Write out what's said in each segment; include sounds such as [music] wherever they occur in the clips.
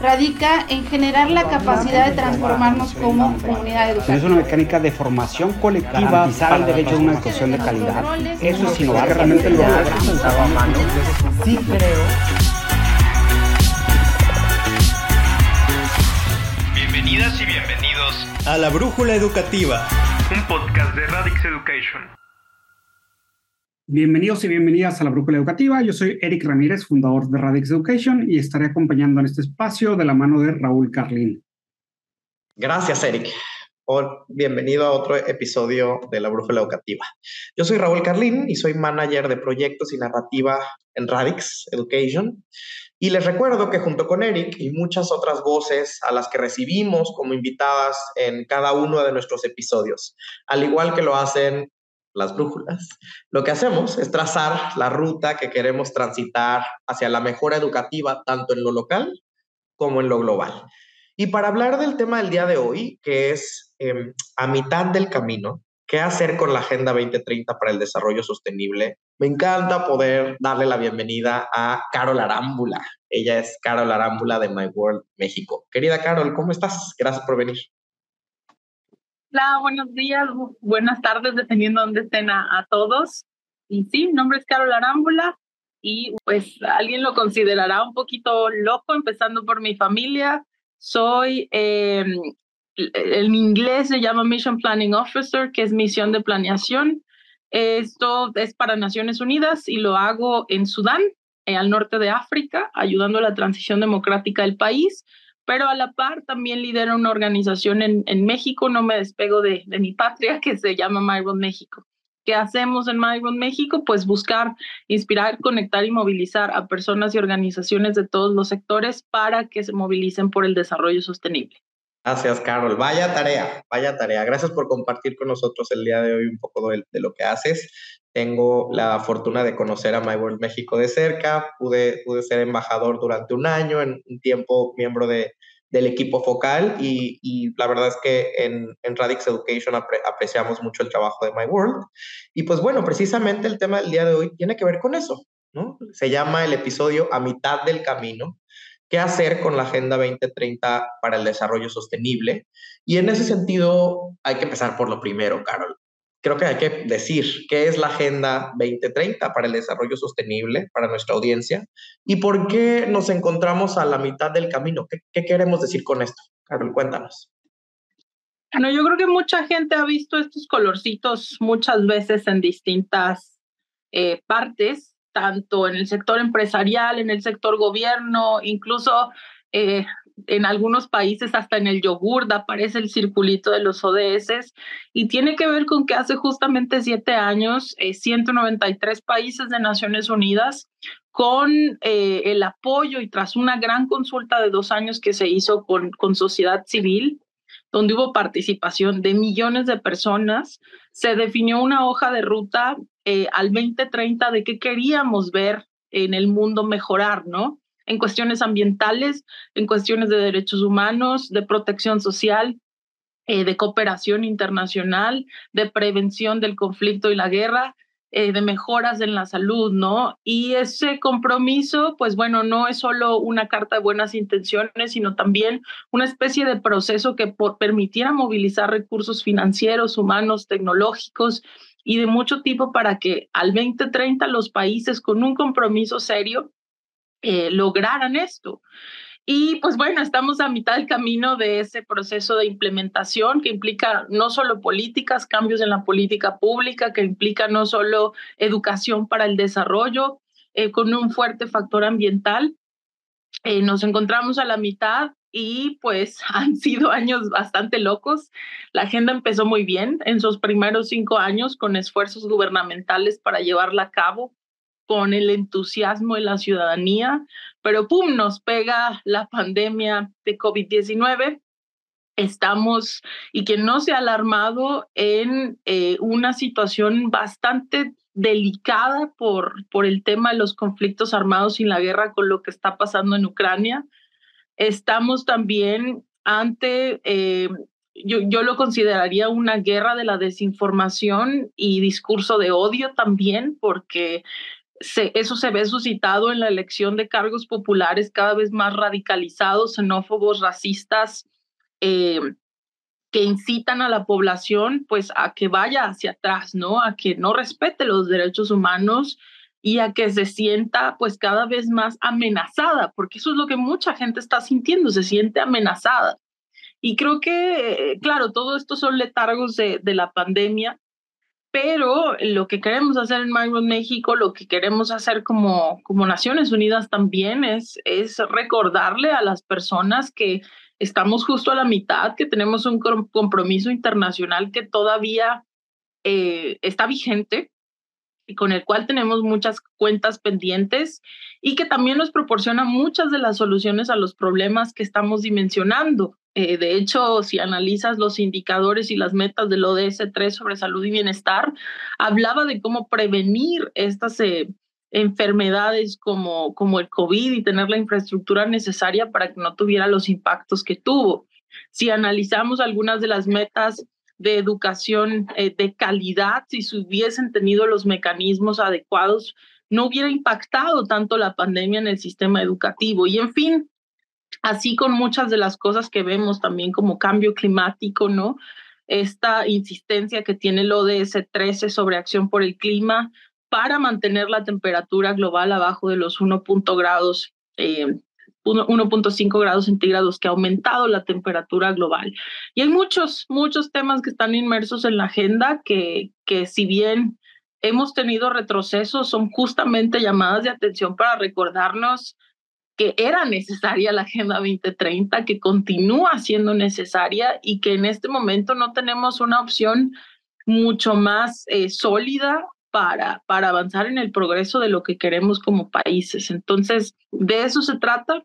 radica en generar la capacidad de transformarnos como comunidad educativa. Es una mecánica de formación colectiva para el derecho a una educación de calidad. Eso es innovar realmente lo Sí creo. Bienvenidas y bienvenidos a La Brújula Educativa, un podcast de Radix Education. Bienvenidos y bienvenidas a la Brújula Educativa. Yo soy Eric Ramírez, fundador de Radix Education, y estaré acompañando en este espacio de la mano de Raúl Carlín. Gracias, Eric. bienvenido a otro episodio de la Brújula Educativa. Yo soy Raúl Carlín y soy manager de proyectos y narrativa en Radix Education. Y les recuerdo que junto con Eric y muchas otras voces a las que recibimos como invitadas en cada uno de nuestros episodios, al igual que lo hacen las brújulas, lo que hacemos es trazar la ruta que queremos transitar hacia la mejora educativa, tanto en lo local como en lo global. Y para hablar del tema del día de hoy, que es em, a mitad del camino, ¿qué hacer con la Agenda 2030 para el Desarrollo Sostenible? Me encanta poder darle la bienvenida a Carol Arámbula. Ella es Carol Arámbula de My World México. Querida Carol, ¿cómo estás? Gracias por venir. Hola, buenos días, buenas tardes, dependiendo de dónde estén a, todos. Y sí, mi nombre es Carol Arámbula y pues alguien lo considerará un poquito loco, empezando por mi familia. Soy, em, en inglés se llama Mission Planning Officer, que es misión de planeación. Esto es para Naciones Unidas y lo hago en Sudán, eh, al norte de África, ayudando a la transición democrática del país pero a la par también lidero una organización en, en México, no me despego de, de, mi patria, [laughs] que se llama MyRoad México. ¿Qué hacemos en MyRoad México? Pues buscar, inspirar, conectar y movilizar a personas y organizaciones de todos los sectores para que se movilicen por el desarrollo sostenible. Gracias, Carol. Vaya tarea, vaya tarea. Gracias por compartir con nosotros el día de hoy un poco de, de lo que haces. Tengo la fortuna de conocer a My World México de cerca. Pude, pude ser embajador durante un año, en un tiempo miembro de, del equipo focal y, y, la verdad es que en, en Radix Education apreciamos mucho el trabajo de My World. Y pues bueno, precisamente el tema del día de hoy tiene que ver con eso, ¿no? Se llama el episodio A mitad del camino. ¿Qué hacer con la Agenda 2030 para el desarrollo sostenible? Y en ese sentido hay que empezar por lo primero, Carol creo que hay que decir qué es la Agenda 2030 para el desarrollo sostenible para nuestra audiencia y por qué nos encontramos a la mitad del camino. ¿Qué, queremos decir con esto? Carol, cuéntanos. Bueno, yo creo que mucha gente ha visto estos colorcitos muchas veces en distintas eh, partes, tanto en el sector empresarial, en el sector gobierno, incluso eh, en algunos países hasta en el yogur aparece el circulito de los ODS y tiene que ver con que hace justamente siete años 193 eh, países de Naciones Unidas con eh, el apoyo y tras una gran consulta de dos años que se hizo con, con sociedad civil, donde hubo participación de millones de personas, se definió una hoja de ruta eh, al 2030 de qué queríamos ver en el mundo mejorar, ¿no? en cuestiones ambientales, en cuestiones de derechos humanos, de protección social, eh, de cooperación internacional, de prevención del conflicto y la guerra, eh, de mejoras en la salud, ¿no? Y ese compromiso, pues bueno, no es solo una carta de buenas intenciones, sino también una especie de proceso que permitiera movilizar recursos financieros, humanos, tecnológicos y de mucho tipo para que al 2030 los países con un compromiso serio eh, lograran esto. Y pues bueno, estamos a mitad del camino de ese proceso de implementación que implica no solo políticas, cambios en la política pública, que implica no solo educación para el desarrollo, eh, con un fuerte factor ambiental. Eh, nos encontramos a la mitad y pues [laughs] han sido años bastante locos. La agenda empezó muy bien en sus primeros cinco años con esfuerzos gubernamentales para llevarla a cabo con el entusiasmo de la ciudadanía, pero ¡pum! nos pega la pandemia de COVID-19. Estamos, y que no se ha alarmado, en eh, una situación bastante delicada por, por el tema de los conflictos armados y la guerra con lo que está pasando en Ucrania. Estamos también ante eh, yo, yo, lo consideraría una guerra de la desinformación y discurso de odio también, porque eso se ve suscitado en la elección de cargos populares cada vez más radicalizados, xenófobos, racistas, eh, que incitan a la población pues a que vaya hacia atrás, ¿no? A que no respete los derechos humanos y a que se sienta pues cada vez más amenazada, porque eso es lo que mucha gente está sintiendo, se siente amenazada. Y creo que, claro, todo esto son letargos de la pandemia, pero lo que queremos hacer en Migrant México, lo que queremos hacer como, como Naciones Unidas también es, es recordarle a las personas que estamos justo a la mitad, que tenemos un compromiso internacional que todavía eh, está vigente y con el cual tenemos muchas cuentas pendientes y que también nos proporciona muchas de las soluciones a los problemas que estamos dimensionando. Eh, de hecho, si analizas los indicadores y las metas del ODS 3 sobre salud y bienestar, hablaba de cómo prevenir estas eh, enfermedades como, como el COVID y tener la infraestructura necesaria para que no tuviera los impactos que tuvo. Si analizamos algunas de las metas de educación eh, de calidad, si se hubiesen tenido los mecanismos adecuados, no hubiera impactado tanto la pandemia en el sistema educativo. Y en fin, así con muchas de las cosas que vemos también como cambio climático, ¿no? Esta insistencia que tiene el ODS 13 sobre acción por el clima para mantener la temperatura global abajo de los 1.5 grados eh, 1.5 grados centígrados que ha aumentado la temperatura global. Y hay muchos, muchos temas que están inmersos en la agenda que, que si bien hemos tenido retrocesos, son justamente llamadas de atención para recordarnos que era necesaria la Agenda 2030, que continúa siendo necesaria y que en este momento no tenemos una opción mucho más eh, sólida para, para avanzar en el progreso de lo que queremos como países. Entonces, de eso se trata.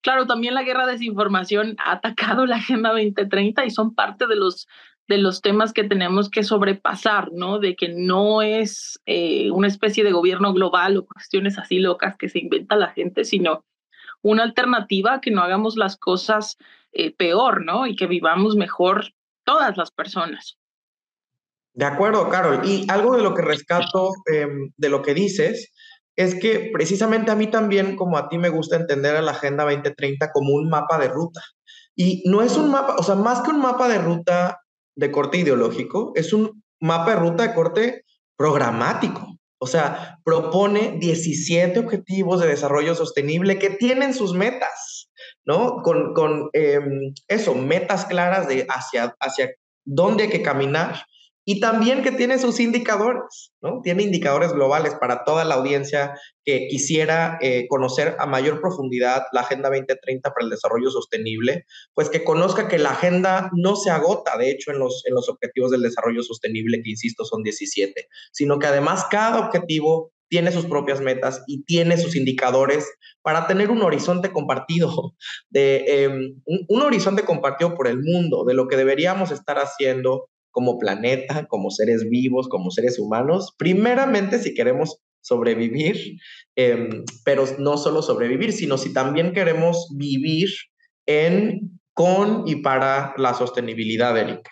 Claro, también la guerra de desinformación ha atacado la Agenda 2030 y son parte de los, de los temas que tenemos que sobrepasar, ¿no? De que no es eh, una especie de gobierno global o cuestiones así locas que se inventa la gente, sino una alternativa a que no hagamos las cosas eh, peor, ¿no? Y que vivamos mejor todas las personas. De acuerdo, Carol. Y algo de lo que rescato em, de lo que dices es que precisamente a mí también, como a ti, me gusta entender a la Agenda 2030 como un mapa de ruta. Y no es un mapa, o sea, más que un mapa de ruta de corte ideológico, es un mapa de ruta de corte programático. O sea, propone 17 objetivos de desarrollo sostenible que tienen sus metas, ¿no? Con, con em, eso, metas claras de hacia, hacia dónde hay que caminar y también que tiene sus indicadores, ¿no? Tiene indicadores globales para toda la audiencia que quisiera eh, conocer a mayor profundidad la Agenda 2030 para el Desarrollo Sostenible, pues que conozca que la agenda no se agota, de hecho, en los, en los objetivos del desarrollo sostenible, que insisto, son 17, sino que además cada objetivo tiene sus propias metas y tiene sus indicadores para tener un horizonte compartido, de, em, un horizonte compartido por el mundo, de lo que deberíamos estar haciendo como planeta, como seres vivos, como seres humanos, primeramente si queremos sobrevivir, em, pero no solo sobrevivir, sino si también queremos vivir en, con y para la sostenibilidad, Eric.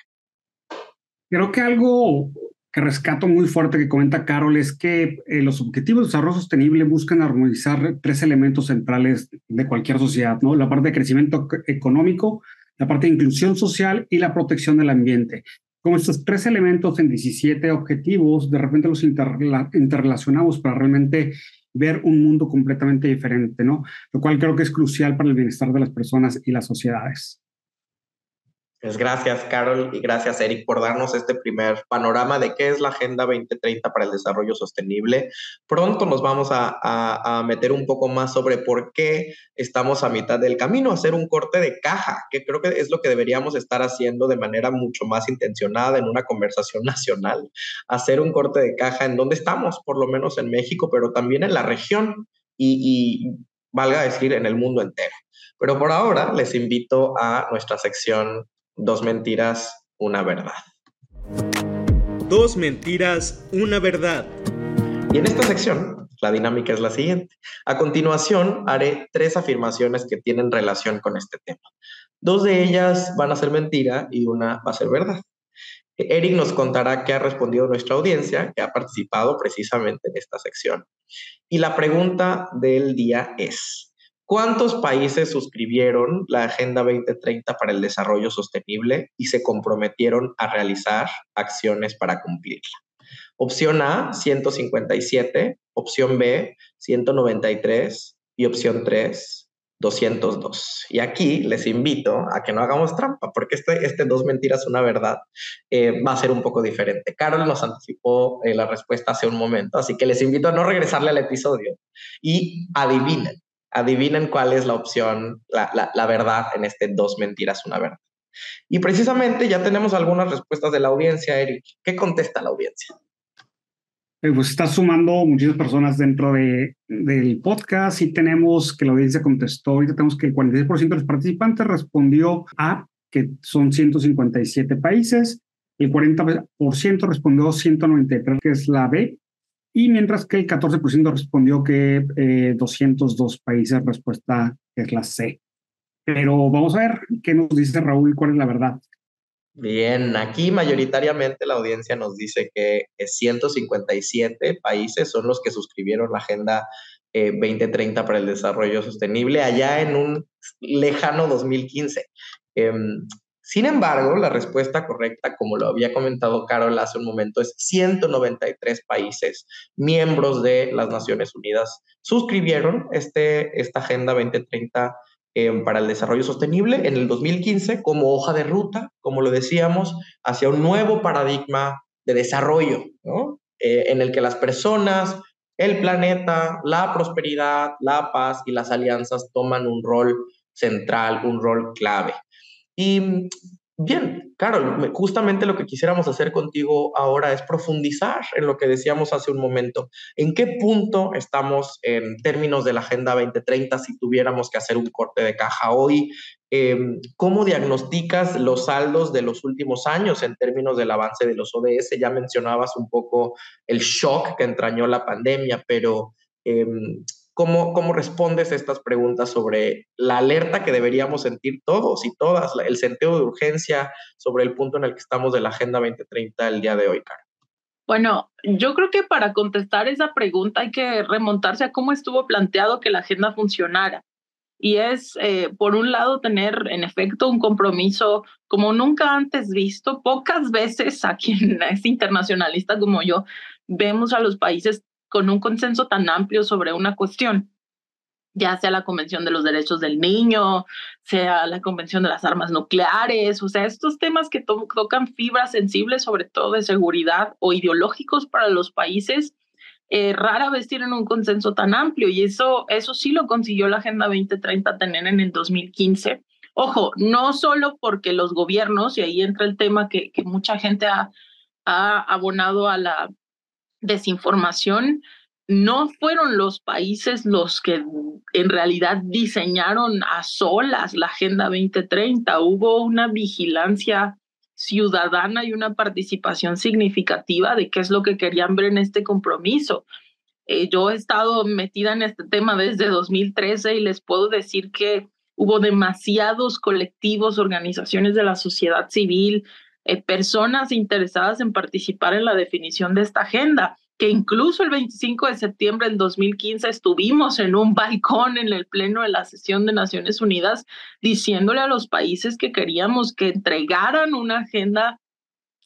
Creo que algo que rescato muy fuerte que comenta Carol es que eh, los objetivos de desarrollo sostenible buscan armonizar tres elementos centrales de cualquier sociedad, ¿no? La parte de crecimiento económico, la parte de inclusión social y la protección del ambiente como estos tres elementos en 17 objetivos, de repente los interrelacionamos para realmente ver un mundo completamente diferente, ¿no? Lo cual creo que es crucial para el bienestar de las personas y las sociedades. Pues gracias, Carol, y gracias, Eric, por darnos este primer panorama de qué es la Agenda 2030 para el Desarrollo Sostenible. Pronto nos vamos a, a, meter un poco más sobre por qué estamos a mitad del camino, hacer un corte de caja, que creo que es lo que deberíamos estar haciendo de manera mucho más intencionada en una conversación [laughs] nacional, hacer un corte de caja en donde estamos, por lo menos en México, pero también en la región y, y valga decir, en el mundo entero. Pero por ahora les invito a nuestra sección Dos mentiras, una verdad. Dos mentiras, una verdad. Y en esta sección, la dinámica es la siguiente. A continuación, haré tres afirmaciones que tienen relación con este tema. Dos de ellas van a ser mentira y una va a ser verdad. Eric nos contará qué ha respondido nuestra audiencia, que ha participado precisamente en esta sección. Y la pregunta del día es, ¿cuántos países suscribieron la Agenda 2030 para el Desarrollo Sostenible y se comprometieron a realizar acciones para cumplirla? Opción A, 157, opción B, 193 y opción 3, 202. Y aquí les invito a que no hagamos trampa, porque este, este dos mentiras, una verdad, eh, va a ser un poco diferente. Carol nos anticipó eh, la respuesta hace un momento, así que les invito a no regresarle al episodio y adivinen, adivinen cuál es la opción, la, la, la verdad en este dos mentiras, una verdad. Y precisamente ya tenemos algunas respuestas de la audiencia, Eric. ¿Qué contesta la audiencia? Eh, pues está sumando muchísimas personas dentro de, del podcast y tenemos que la audiencia contestó, ahorita tenemos que el 46% de los participantes respondió a que son 157 países, el 40% respondió 193, que es la B, y mientras que el 14% respondió que eh, 202 países, respuesta es la C. Pero vamos a ver qué nos dice Raúl, cuál es la verdad. Bien, aquí mayoritariamente la audiencia nos dice que 157 países son los que suscribieron la Agenda 2030 para el Desarrollo Sostenible allá en un lejano 2015. Eh, sin embargo, la respuesta correcta, como lo había comentado Carol hace un momento, es 193 países miembros de las Naciones Unidas suscribieron este, esta Agenda 2030 eh, para el desarrollo sostenible en el 2015 como hoja de ruta, como lo decíamos, hacia un nuevo paradigma de desarrollo, ¿no? Eh, en el que las personas, el planeta, la prosperidad, la paz y las alianzas toman un rol central, un rol clave. Y Bien, Carol, justamente lo que quisiéramos hacer contigo ahora es profundizar en lo que decíamos hace un momento. ¿En qué punto estamos en términos de la Agenda 2030 si tuviéramos que hacer un corte de caja hoy? Em, ¿Cómo diagnosticas los saldos de los últimos años en términos del avance de los ODS? Ya mencionabas un poco el shock que entrañó la pandemia, pero em, ¿Cómo, ¿Cómo respondes a estas preguntas sobre la alerta que deberíamos sentir todos y todas, el sentido de urgencia sobre el punto en el que estamos de la Agenda 2030 el día de hoy, Caro? Bueno, yo creo que para contestar esa pregunta hay que remontarse a cómo estuvo planteado que la agenda funcionara. Y es, eh, por un lado, tener en efecto un compromiso como nunca antes visto. Pocas veces a quien [laughs] es internacionalista como yo vemos a los países con un consenso tan amplio sobre una cuestión, ya sea la Convención de los Derechos del Niño, sea la Convención de las Armas Nucleares, o sea, estos temas que to tocan fibras sensibles, sobre todo de seguridad o ideológicos para los países, eh, rara vez tienen un consenso tan amplio y eso, eso sí lo consiguió la Agenda 2030 tener en el 2015. Ojo, no solo porque los gobiernos, y ahí entra el tema que, mucha gente ha abonado a la desinformación, no fueron los países los que en realidad diseñaron a solas la Agenda 2030. Hubo una vigilancia ciudadana y una participación significativa de qué es lo que querían ver en este compromiso. Eh, yo he estado metida en este tema desde 2013 y les puedo decir que hubo demasiados colectivos, organizaciones de la sociedad civil, eh, personas interesadas en participar en la definición de esta agenda, que incluso el 25 de septiembre del 2015 estuvimos en un balcón en el pleno de la sesión de Naciones Unidas diciéndole a los países que queríamos que entregaran una agenda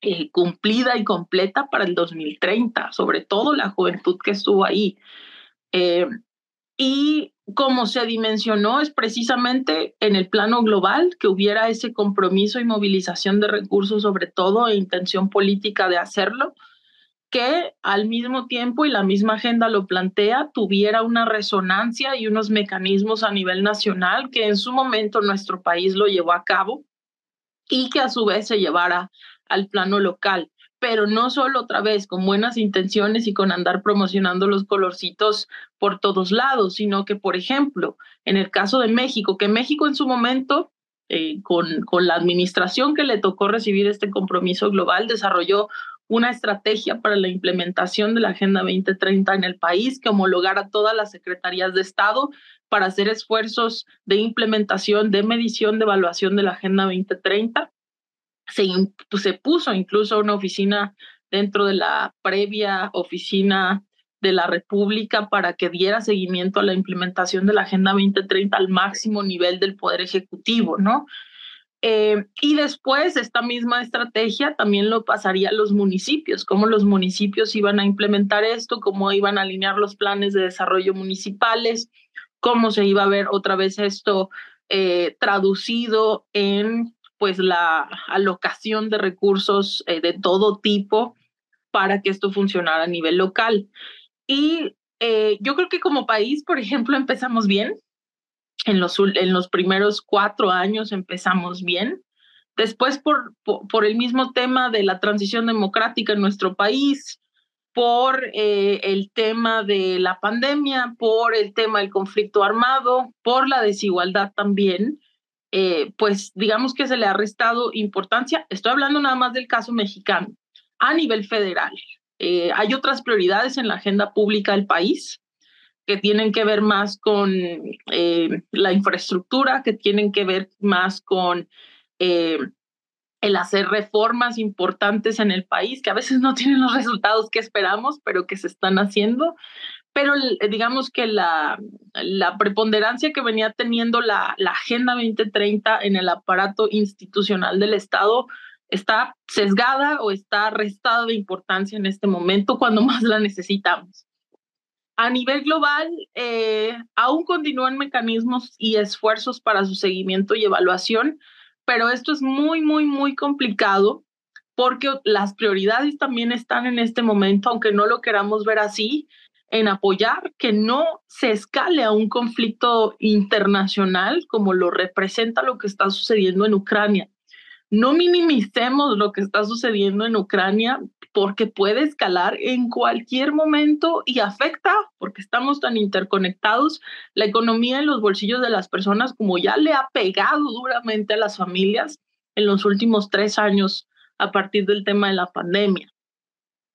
eh, cumplida y completa para el 2030, sobre todo la juventud que estuvo ahí. Eh, y como se dimensionó es precisamente en el plano global que hubiera ese compromiso y movilización de recursos, sobre todo e intención política de hacerlo, que al mismo tiempo, y la misma agenda lo plantea, tuviera una resonancia y unos mecanismos a nivel nacional que en su momento nuestro país lo llevó a cabo y que a su vez se llevara al plano local pero no solo otra vez con buenas intenciones y con andar promocionando los colorcitos por todos lados, sino que, por ejemplo, en el caso de México, que México en su momento, eh, con, con la administración que le tocó recibir este compromiso global, desarrolló una estrategia para la implementación de la Agenda 2030 en el país que homologara todas las secretarías de Estado para hacer esfuerzos de implementación, de medición, de evaluación de la Agenda 2030 se, pues, se puso incluso una oficina dentro de la previa oficina de la República para que diera seguimiento a la implementación de la Agenda 2030 al máximo nivel del Poder Ejecutivo, ¿no? Eh, y después esta misma estrategia también lo pasaría a los municipios, cómo los municipios iban a implementar esto, cómo iban a alinear los planes de desarrollo municipales, cómo se iba a ver otra vez esto eh, traducido en pues la alocación de recursos eh, de todo tipo para que esto funcionara a nivel local. Y yo creo que como país, por ejemplo, empezamos bien, en los, en los primeros cuatro años empezamos bien. Después, por, por, el mismo tema de la transición democrática en nuestro país, por eh, el tema de la pandemia, por el tema del conflicto armado, por la desigualdad también, eh, pues digamos que se le ha restado importancia. Estoy hablando nada más del caso mexicano. A nivel federal, eh, hay otras prioridades en la agenda pública del país que tienen que ver más con eh, la infraestructura, que tienen que ver más con el hacer reformas importantes en el país, que a veces no tienen los resultados que esperamos, pero que se están haciendo. Pero digamos que la, la preponderancia que venía teniendo la, la Agenda 2030 en el aparato institucional del Estado está sesgada o está restada de importancia en este momento cuando [laughs] más la necesitamos. A nivel global, eh, aún continúan mecanismos y esfuerzos para su seguimiento y evaluación, pero esto es muy, muy, muy complicado porque las prioridades también están en este momento, aunque no lo queramos ver así, en apoyar que no se escale a un conflicto internacional como lo representa lo que está sucediendo en Ucrania. No minimicemos lo que está sucediendo en Ucrania porque puede escalar en cualquier momento y afecta, porque estamos tan interconectados, la economía en los bolsillos de las personas, como ya le ha pegado duramente a las familias en los últimos tres años a partir del tema de la pandemia.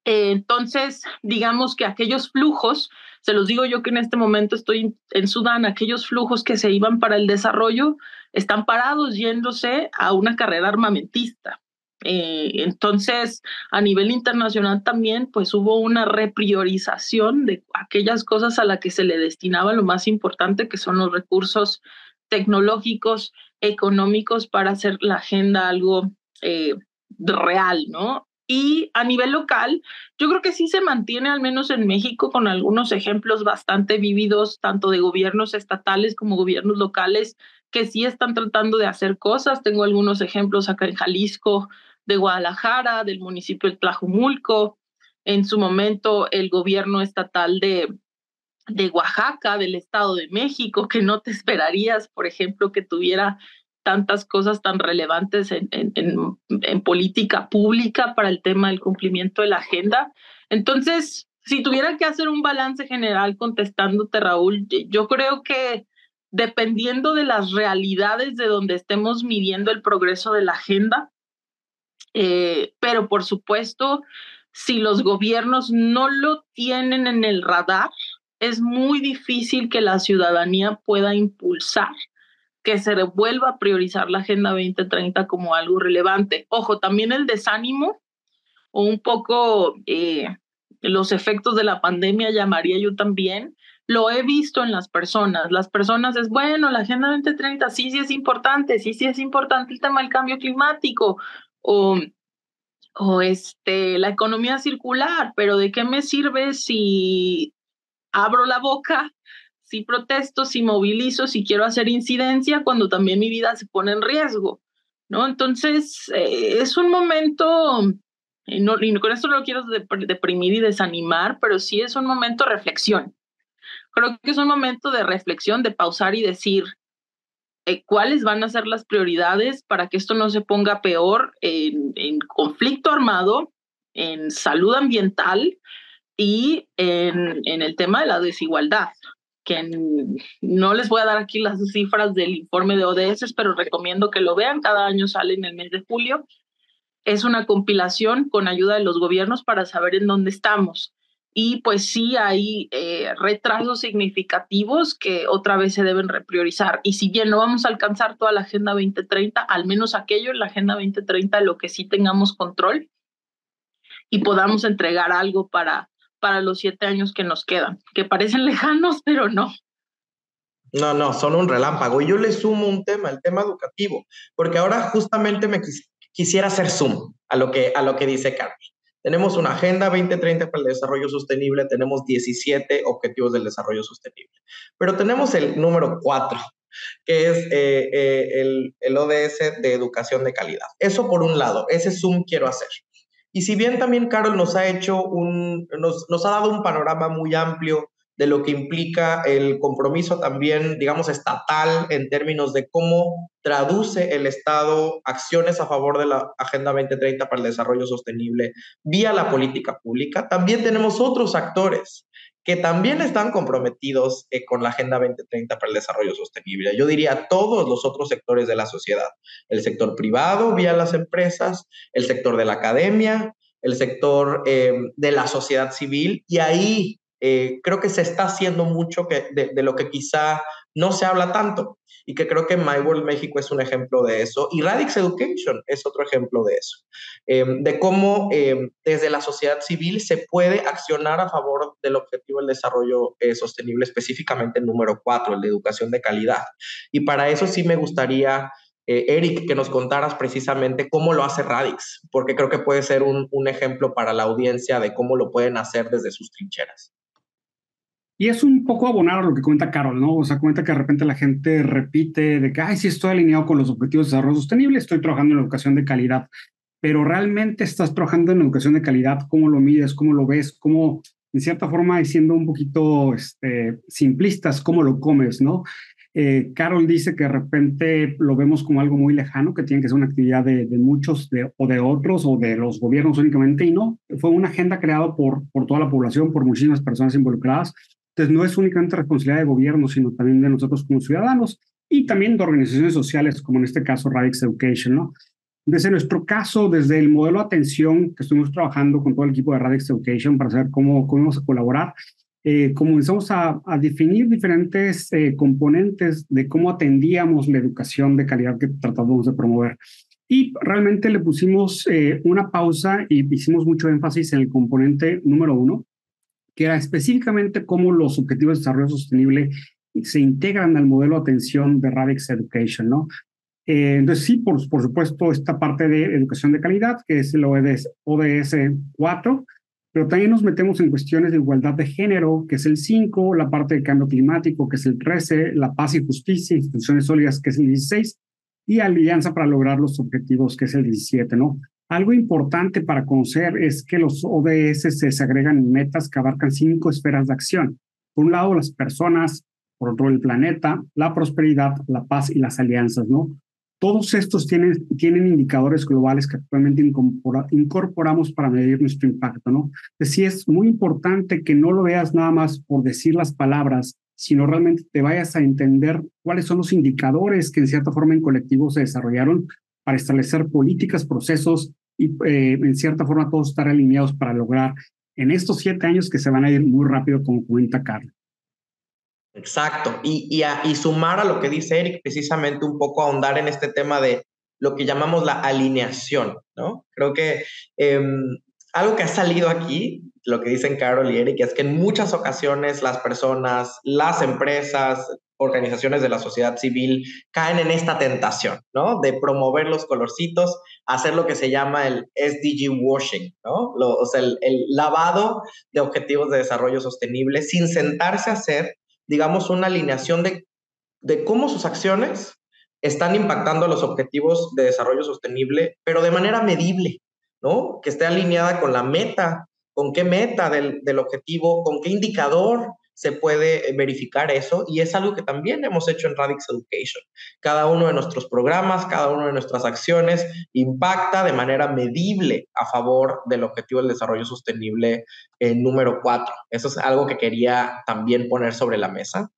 Entonces, digamos que aquellos flujos, se los digo yo que en este momento estoy en Sudán, aquellos flujos que se iban para el desarrollo están parados yéndose a una carrera armamentista. Eh, entonces, a nivel internacional también, pues hubo una repriorización de aquellas cosas a las que se le destinaba lo más importante, que son los recursos tecnológicos, económicos, para hacer la agenda algo eh, real, ¿no? Y a nivel local, yo creo que sí se mantiene, al menos en México, con algunos ejemplos bastante vívidos, tanto de gobiernos estatales como gobiernos locales, que sí están tratando de hacer cosas. Tengo algunos ejemplos acá en Jalisco, de Guadalajara, del municipio de Tlajumulco, en su momento el gobierno estatal de, de Oaxaca, del Estado de México, que no te esperarías, por ejemplo, que tuviera tantas cosas tan relevantes en, política pública para el tema del cumplimiento de la agenda. Entonces, si tuviera que hacer un balance general contestándote, Raúl, yo creo que dependiendo de las realidades de donde estemos midiendo el progreso de la agenda, eh, pero por supuesto, si los gobiernos no lo tienen en el radar, es muy difícil que la ciudadanía pueda impulsar que se vuelva a priorizar la Agenda 2030 como algo relevante. Ojo, también el desánimo o un poco eh, los efectos de la pandemia, llamaría yo también, lo he visto en las personas. Las personas es, bueno, la Agenda 2030 sí, sí es importante, sí, sí es importante el tema del cambio climático, o, o este, la economía circular, pero ¿de qué me sirve si abro la boca, si protesto, si movilizo, si quiero hacer incidencia, cuando también mi vida se pone en riesgo? ¿No? Entonces, eh, es un momento, y, no, con esto no lo quiero deprimir y desanimar, pero sí es un momento de reflexión. Creo que es un momento de reflexión, de pausar y decir, eh, cuáles van a ser las prioridades para que esto no se ponga peor en, conflicto armado, en salud ambiental y en, el tema de la desigualdad, que no les voy a dar aquí las cifras del informe de ODS, pero recomiendo que lo vean, cada año sale en el mes de julio. Es una compilación con ayuda de los gobiernos para saber en dónde estamos. y pues sí hay eh, retrasos significativos que otra vez se deben repriorizar. Y si bien no vamos a alcanzar toda la Agenda 2030, al menos aquello en la Agenda 2030, lo que sí tengamos control y podamos entregar algo para, para los siete años que nos quedan, que parecen [laughs] lejanos, pero no. No, no, son un relámpago. Y yo le sumo un tema, el tema educativo, porque ahora justamente me quisiera hacer zoom a lo que, a lo que dice Carlos. Tenemos una Agenda 2030 para el Desarrollo Sostenible, tenemos 17 Objetivos del Desarrollo Sostenible, pero tenemos el número 4, que es eh, eh, el, el, ODS de Educación de Calidad. Eso por un lado, ese zoom quiero hacer. Y si bien también Carol nos ha hecho un, nos, ha dado un panorama muy amplio de lo que implica el compromiso también, digamos, estatal en términos de cómo traduce el Estado acciones a favor de la Agenda 2030 para el Desarrollo Sostenible vía la política pública. También tenemos otros actores que también están comprometidos eh, con la Agenda 2030 para el Desarrollo Sostenible. Yo diría todos los otros sectores de la sociedad, el sector privado vía las empresas, el sector de la academia, el sector eh, de la sociedad civil, y ahí eh, creo que se está haciendo mucho de, lo que quizá no se habla tanto y que creo que My World México es un ejemplo de eso y Radix Education es otro ejemplo de eso, em, de cómo em, desde la sociedad civil se puede accionar a favor del objetivo del desarrollo eh, sostenible, específicamente el número cuatro, el de educación de calidad. Y para eso sí me gustaría... Eh, Eric, que nos contaras precisamente cómo lo hace Radix, porque creo que puede ser un, un ejemplo para la audiencia de cómo lo pueden hacer desde sus trincheras. Y es un poco abonar a lo que comenta Carol, ¿no? O sea, cuenta que de repente la gente repite de que, ay, sí estoy alineado con los objetivos de desarrollo sostenible, estoy trabajando en educación de calidad, pero realmente estás trabajando en educación de calidad, ¿cómo lo mides? ¿Cómo lo ves? ¿Cómo, en cierta forma, siendo un poquito este, simplistas, cómo lo comes, ¿no? Eh, Carol dice que de repente lo vemos como algo muy lejano, que tiene que ser una actividad de, de muchos de, o de otros o de los gobiernos únicamente, y no, fue una agenda creada por, por toda la población, por muchísimas personas involucradas, entonces, no es únicamente responsabilidad de gobierno, sino también de nosotros como ciudadanos y también de organizaciones sociales, como en este caso Radix Education, ¿no? Desde nuestro caso, desde el modelo de atención que estuvimos trabajando con todo el equipo de Radix Education para saber cómo, cómo vamos a colaborar, eh, comenzamos a, definir diferentes eh, componentes de cómo atendíamos la educación de calidad que tratábamos de promover. Y realmente le pusimos eh, una pausa y hicimos mucho énfasis en el componente número uno, que era específicamente cómo los objetivos de desarrollo sostenible se integran al modelo de atención de Radix Education, ¿no? Eh, entonces, sí, por, por supuesto, esta parte de educación de calidad, que es el ODS, ODS 4, pero también nos metemos en cuestiones de igualdad de género, que es el 5, la parte de cambio climático, que es el 13, la paz y justicia, instituciones sólidas, que es el 16, y alianza para lograr los objetivos, que es el 17, ¿no? Algo importante para conocer es que los ODS se segregan en metas que abarcan cinco esferas de acción. Por un lado, las personas, por otro, el planeta, la prosperidad, la paz y las alianzas, ¿no? Todos estos tienen, tienen indicadores globales que actualmente incorporamos para medir nuestro impacto, ¿no? Así es muy importante que no lo veas nada más por decir las palabras, sino realmente te vayas a entender cuáles son los indicadores que en cierta forma en colectivo se desarrollaron para establecer políticas, procesos y eh, en cierta forma todos estar alineados para lograr en estos siete años que se van a ir muy rápido, como cuenta Carlos. Exacto. Y, y, sumar a lo que dice Eric, precisamente un poco ahondar en este tema de lo que llamamos la alineación, ¿no? Creo que eh, algo que ha salido aquí, lo que dicen Carol y Eric, es que en muchas ocasiones las personas, las empresas, organizaciones de la sociedad civil caen en esta tentación, ¿no? De promover los colorcitos, hacer lo que se llama el SDG washing, ¿no? o sea, el, lavado de objetivos de desarrollo sostenible sin sentarse a hacer, digamos, una alineación de, cómo sus acciones están impactando los objetivos de desarrollo sostenible, pero de manera medible, ¿no? Que esté alineada con la meta, con qué meta del objetivo, con qué indicador se puede eh, verificar eso y es algo que también hemos hecho en Radix Education. Cada uno de nuestros programas, cada una de nuestras acciones impacta de manera medible a favor del objetivo del desarrollo sostenible en número 4. Eso es algo que quería también poner sobre la mesa,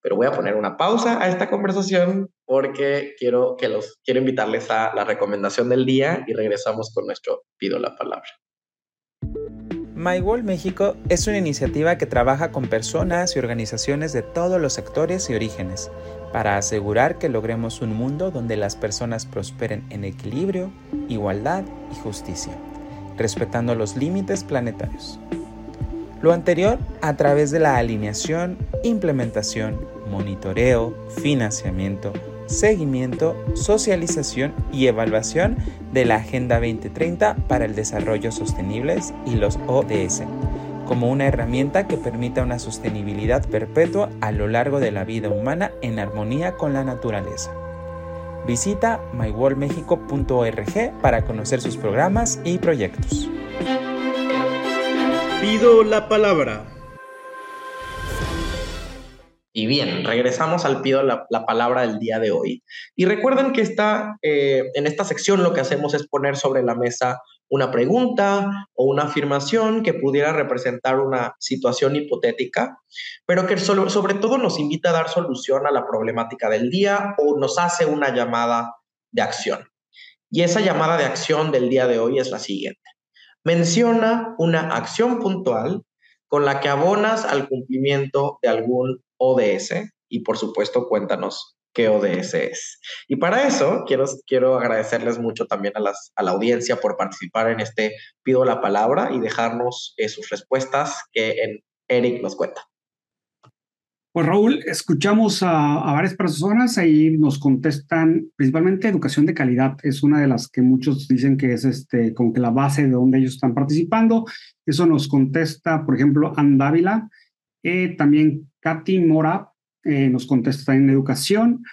pero voy a poner una pausa a esta conversación porque quiero, que los, quiero invitarles a la recomendación del día y regresamos con nuestro Pido la Palabra. MyWall México es una iniciativa que trabaja con personas y organizaciones de todos los sectores y orígenes para asegurar que logremos un mundo donde las personas prosperen en equilibrio, igualdad y justicia, respetando los límites planetarios. Lo anterior a través de la alineación, implementación, monitoreo, financiamiento, seguimiento, socialización y evaluación de la Agenda 2030 para el Desarrollo Sostenibles y los ODS, como una herramienta que permita una sostenibilidad perpetua a lo largo de la vida humana en armonía con la naturaleza. Visita mywallmexico.org para conocer sus programas y proyectos. Pido la palabra. Y bien, regresamos al pido la, la palabra del día de hoy. Y recuerden que está, eh, en esta sección lo que hacemos es poner sobre la mesa una pregunta o una afirmación que pudiera representar una situación hipotética, pero que sobre todo nos invita a dar solución a la problemática del día o nos hace una llamada de acción. Y esa llamada de acción del día de hoy es la siguiente. Menciona una acción puntual con la que abonas al cumplimiento de algún ODS y por supuesto cuéntanos qué ODS es. Y para eso quiero, quiero agradecerles mucho también a, las, a la audiencia por participar en este Pido la Palabra y dejarnos eh, sus respuestas que en Eric nos cuenta. Pues Raúl, escuchamos a, a, varias personas y nos contestan principalmente educación de calidad. Es una de las que muchos dicen que es este, como que la base de donde ellos están participando. Eso nos contesta, por ejemplo, Andávila, eh, también Katy Mora eh, nos contesta en educación.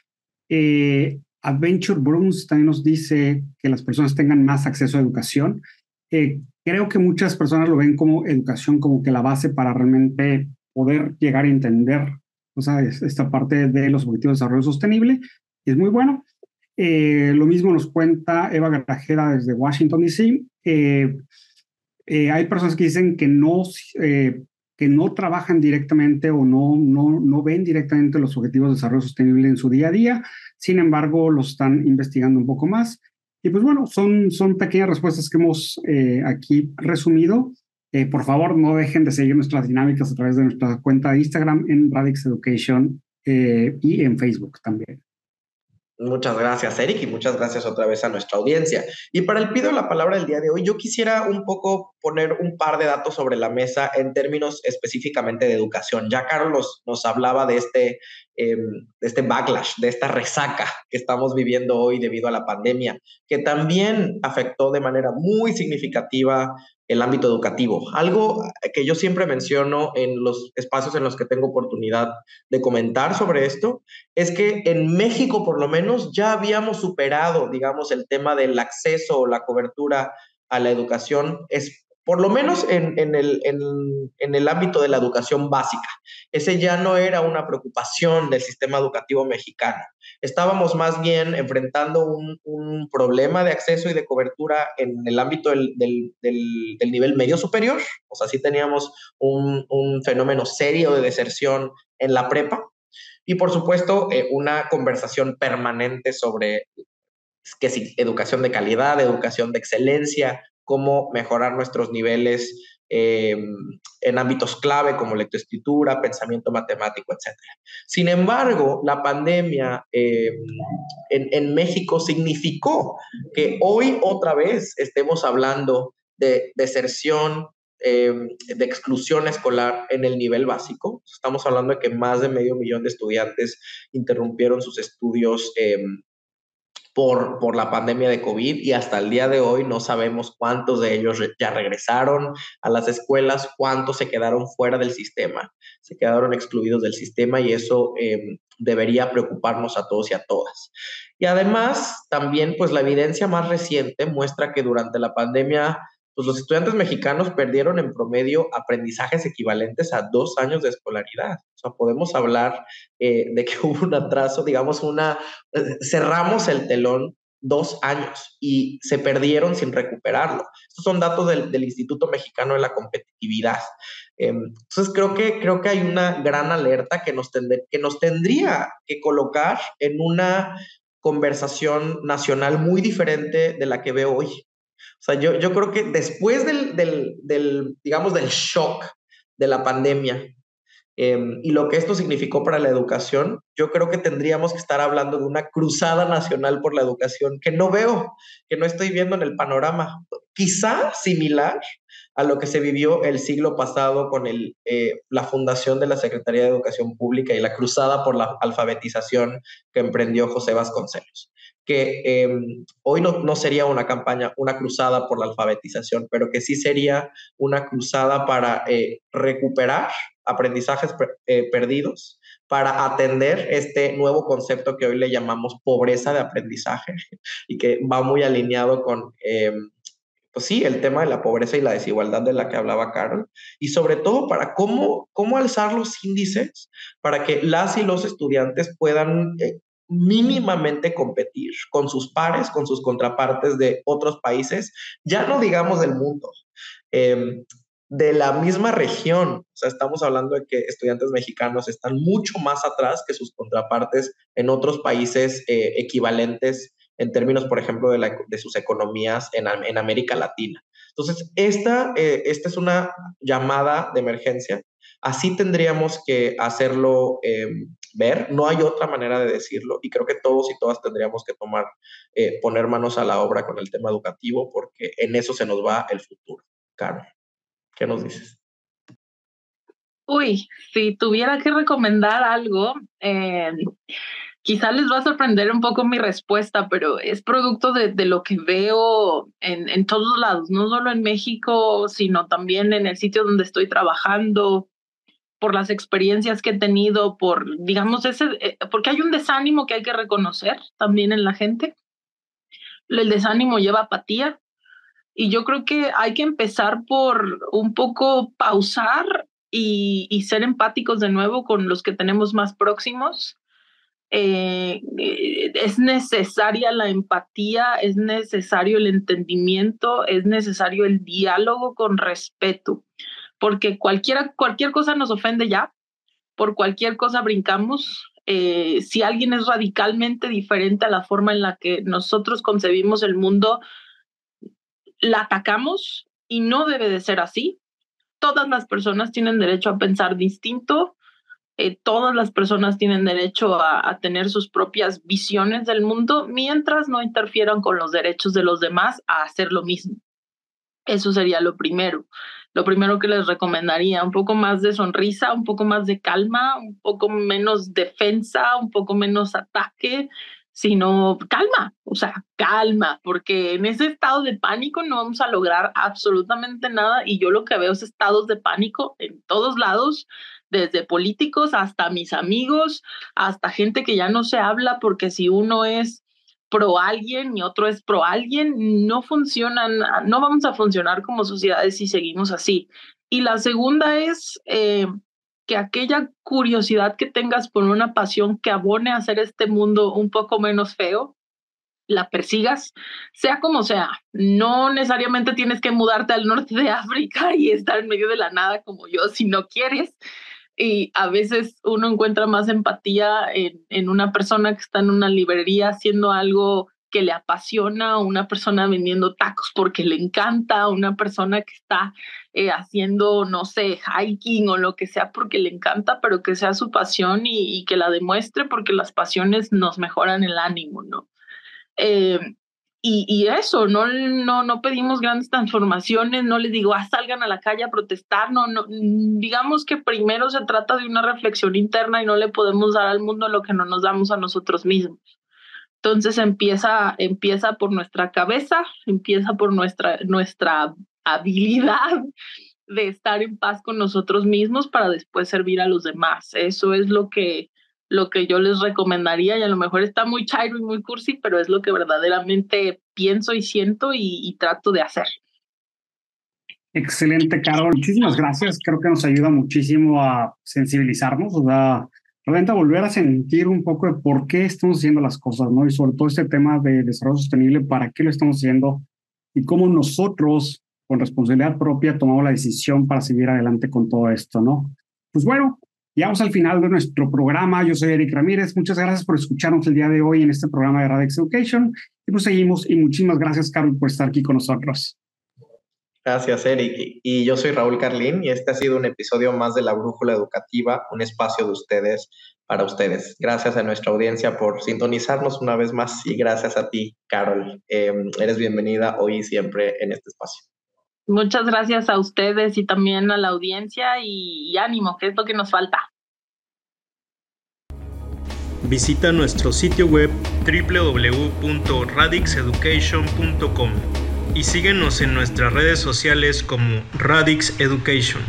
Eh, Adventure Bruns también nos dice que las personas tengan más acceso a educación. Eh, creo que muchas personas lo ven como educación, como que la base para realmente poder llegar a entender o sea, esta parte de los objetivos de desarrollo sostenible. Y es muy bueno. Lo mismo nos cuenta Eva Garajera desde Washington, D.C. Hay personas que dicen que no, que no trabajan directamente o no, no, no ven directamente los objetivos de desarrollo sostenible en su día a día. Sin embargo, los están investigando un poco más. Y pues bueno, son, son pequeñas respuestas que hemos aquí resumido. Eh, por favor, no dejen de seguir nuestras dinámicas a través de nuestra cuenta de Instagram en Radix Education eh, y en Facebook también. Muchas gracias, Eric, y muchas gracias otra vez a nuestra audiencia. Y para el pido la palabra del día de hoy, yo quisiera un poco poner un par de datos sobre la mesa en términos específicamente de educación. Ya Carlos nos hablaba de este, eh, de este backlash, de esta resaca que estamos viviendo hoy debido a la pandemia, que también afectó de manera muy significativa el ámbito educativo. Algo que yo siempre menciono en los espacios en los que tengo oportunidad de comentar sobre esto es que en México por lo menos ya habíamos superado, digamos, el tema del acceso o la cobertura a la educación es por lo menos en, el, en, el, ámbito de la educación básica. Ese ya no era una preocupación del sistema educativo mexicano. Estábamos más bien enfrentando un, problema de acceso y de cobertura en el ámbito del, nivel medio superior, o sea, sí teníamos un, fenómeno serio de deserción en la prepa. Y por supuesto, eh, una conversación permanente sobre que si educación de calidad, educación de excelencia, cómo mejorar nuestros niveles eh, en ámbitos clave como lectoescritura, pensamiento matemático, etc. Sin embargo, la pandemia eh, en, en, México significó que hoy otra vez estemos hablando de deserción, eh, de exclusión escolar en el nivel básico. Estamos hablando de que más de medio millón de estudiantes interrumpieron sus estudios por, por la pandemia de COVID y hasta el día de hoy no sabemos cuántos de ellos ya regresaron a las escuelas, cuántos se quedaron fuera del sistema, se quedaron excluidos del sistema y eso em, debería preocuparnos a todos y a todas. Y además, también, pues la evidencia más reciente muestra que durante la pandemia pues los estudiantes mexicanos perdieron en promedio aprendizajes equivalentes a dos años de escolaridad. O sea, podemos hablar eh, de que [laughs] hubo un atraso, digamos, una, cerramos el telón dos años y se perdieron sin recuperarlo. Estos son datos del, Instituto Mexicano de la Competitividad. Eh, entonces, creo que, creo que hay una gran alerta que nos, que nos tendría que colocar en una conversación nacional muy diferente de la que veo hoy O sea, yo, yo creo que después del, del, digamos, del shock de la pandemia, Em, y lo que esto significó para la educación, yo creo que tendríamos que estar hablando de una cruzada nacional por la educación que no veo, que no estoy viendo en el panorama. Quizá similar a lo que se vivió el siglo pasado con el, eh, la fundación de la Secretaría de Educación Pública y la cruzada por la alfabetización que emprendió José Vasconcelos que em, hoy no, no, sería una campaña, una cruzada por la alfabetización, pero que sí sería una cruzada para eh, recuperar aprendizajes eh, perdidos, para atender este nuevo concepto que hoy le llamamos pobreza de aprendizaje [laughs] y que va muy alineado con, em, pues sí, el tema de la pobreza y la desigualdad de la que hablaba Carol, y sobre todo para cómo, cómo alzar los índices para que las y los estudiantes puedan eh, mínimamente competir con sus pares, con sus contrapartes de otros países, ya no digamos del mundo, em, de la misma región. O sea, estamos hablando de que estudiantes mexicanos están mucho más atrás que sus contrapartes en otros países eh, equivalentes en términos, por ejemplo, de, de sus economías en, en, América Latina. Entonces, esta, eh, esta es una llamada de emergencia. Así tendríamos que hacerlo em, ver, no hay otra manera de decirlo y creo que todos y todas tendríamos que tomar, eh, poner manos a la obra con el tema educativo porque en eso se nos va el futuro. Carol, ¿qué nos dices? Uy, si tuviera que recomendar algo, eh, quizá les va a sorprender un poco mi respuesta, pero es producto de, de lo que veo en, en, todos lados, no solo en México, sino también en el sitio donde estoy trabajando, por las experiencias que he tenido, por, digamos, ese, eh, porque hay un desánimo que hay que reconocer también en la gente. El desánimo lleva apatía y yo creo que hay que empezar por un poco pausar y, y ser empáticos de nuevo con los que tenemos más próximos. Eh, eh, es necesaria la empatía, es necesario el entendimiento, es necesario el diálogo con respeto porque cualquiera, cualquier cosa nos ofende ya, por cualquier cosa brincamos. Eh, si alguien es radicalmente diferente a la forma en la que nosotros concebimos el mundo, la atacamos y no debe de ser así. Todas las personas tienen derecho a pensar distinto, eh, todas las personas tienen derecho a, a, tener sus propias visiones del mundo mientras no interfieran con los derechos de los demás a hacer lo mismo. Eso sería lo primero lo primero que les recomendaría, un poco más de sonrisa, un poco más de calma, un poco menos defensa, un poco menos ataque, sino calma, o sea, calma, porque en ese estado de pánico no vamos a lograr absolutamente nada y yo lo que veo es estados de pánico en todos lados, desde políticos hasta mis amigos, hasta gente que ya no se habla porque si uno es pro alguien y otro es pro alguien, no funcionan, no vamos a funcionar como sociedades si seguimos así. Y la segunda es eh, que aquella curiosidad que tengas por una pasión que abone a hacer este mundo un poco menos feo, la persigas, sea como sea. No necesariamente tienes que mudarte al norte de África y estar en medio de la nada como yo si no quieres y a veces uno encuentra más empatía en, en, una persona que está en una librería haciendo algo que le apasiona, una persona vendiendo tacos porque le encanta, una persona que está eh, haciendo, no sé, hiking o lo que sea porque le encanta, pero que sea su pasión y, que la demuestre porque las pasiones nos mejoran el ánimo, ¿no? Eh, y, eso, no, no, no pedimos grandes transformaciones, no les digo, ah, salgan a la calle a protestar, no, no, digamos que primero se trata de una reflexión interna y no le podemos dar al mundo lo que no nos damos a nosotros mismos. Entonces empieza, empieza por nuestra cabeza, empieza por nuestra, nuestra habilidad de estar en paz con nosotros mismos para después servir a los demás. Eso es lo que, lo que yo les recomendaría y a lo mejor está muy chairo y muy cursi, pero es lo que verdaderamente pienso y siento y, y trato de hacer. Excelente, Carol. Muchísimas gracias. Creo que nos ayuda muchísimo a sensibilizarnos, o sea, realmente a volver a sentir un poco de por qué estamos haciendo las cosas, ¿no? Y sobre todo este tema de desarrollo sostenible, para qué lo estamos haciendo y cómo nosotros, con responsabilidad propia, tomamos la decisión para seguir adelante con todo esto, ¿no? Pues bueno, Llegamos al final de nuestro programa. Yo soy Eric Ramírez. Muchas gracias por escucharnos el día de hoy en este programa de Radix Education. Y pues seguimos. Y muchísimas gracias, Carol, por estar aquí con nosotros. Gracias, Eric. Y yo soy Raúl Carlín y este ha sido un episodio más de La Brújula Educativa, un espacio de ustedes para ustedes. Gracias a nuestra audiencia por sintonizarnos una vez más y gracias a ti, Carol. Em, eres bienvenida hoy y siempre en este espacio. Muchas gracias a ustedes y también a la audiencia y, y ánimo, que es lo que nos falta. Visita nuestro sitio web www.radixeducation.com y síguenos en nuestras redes sociales como Radix Education.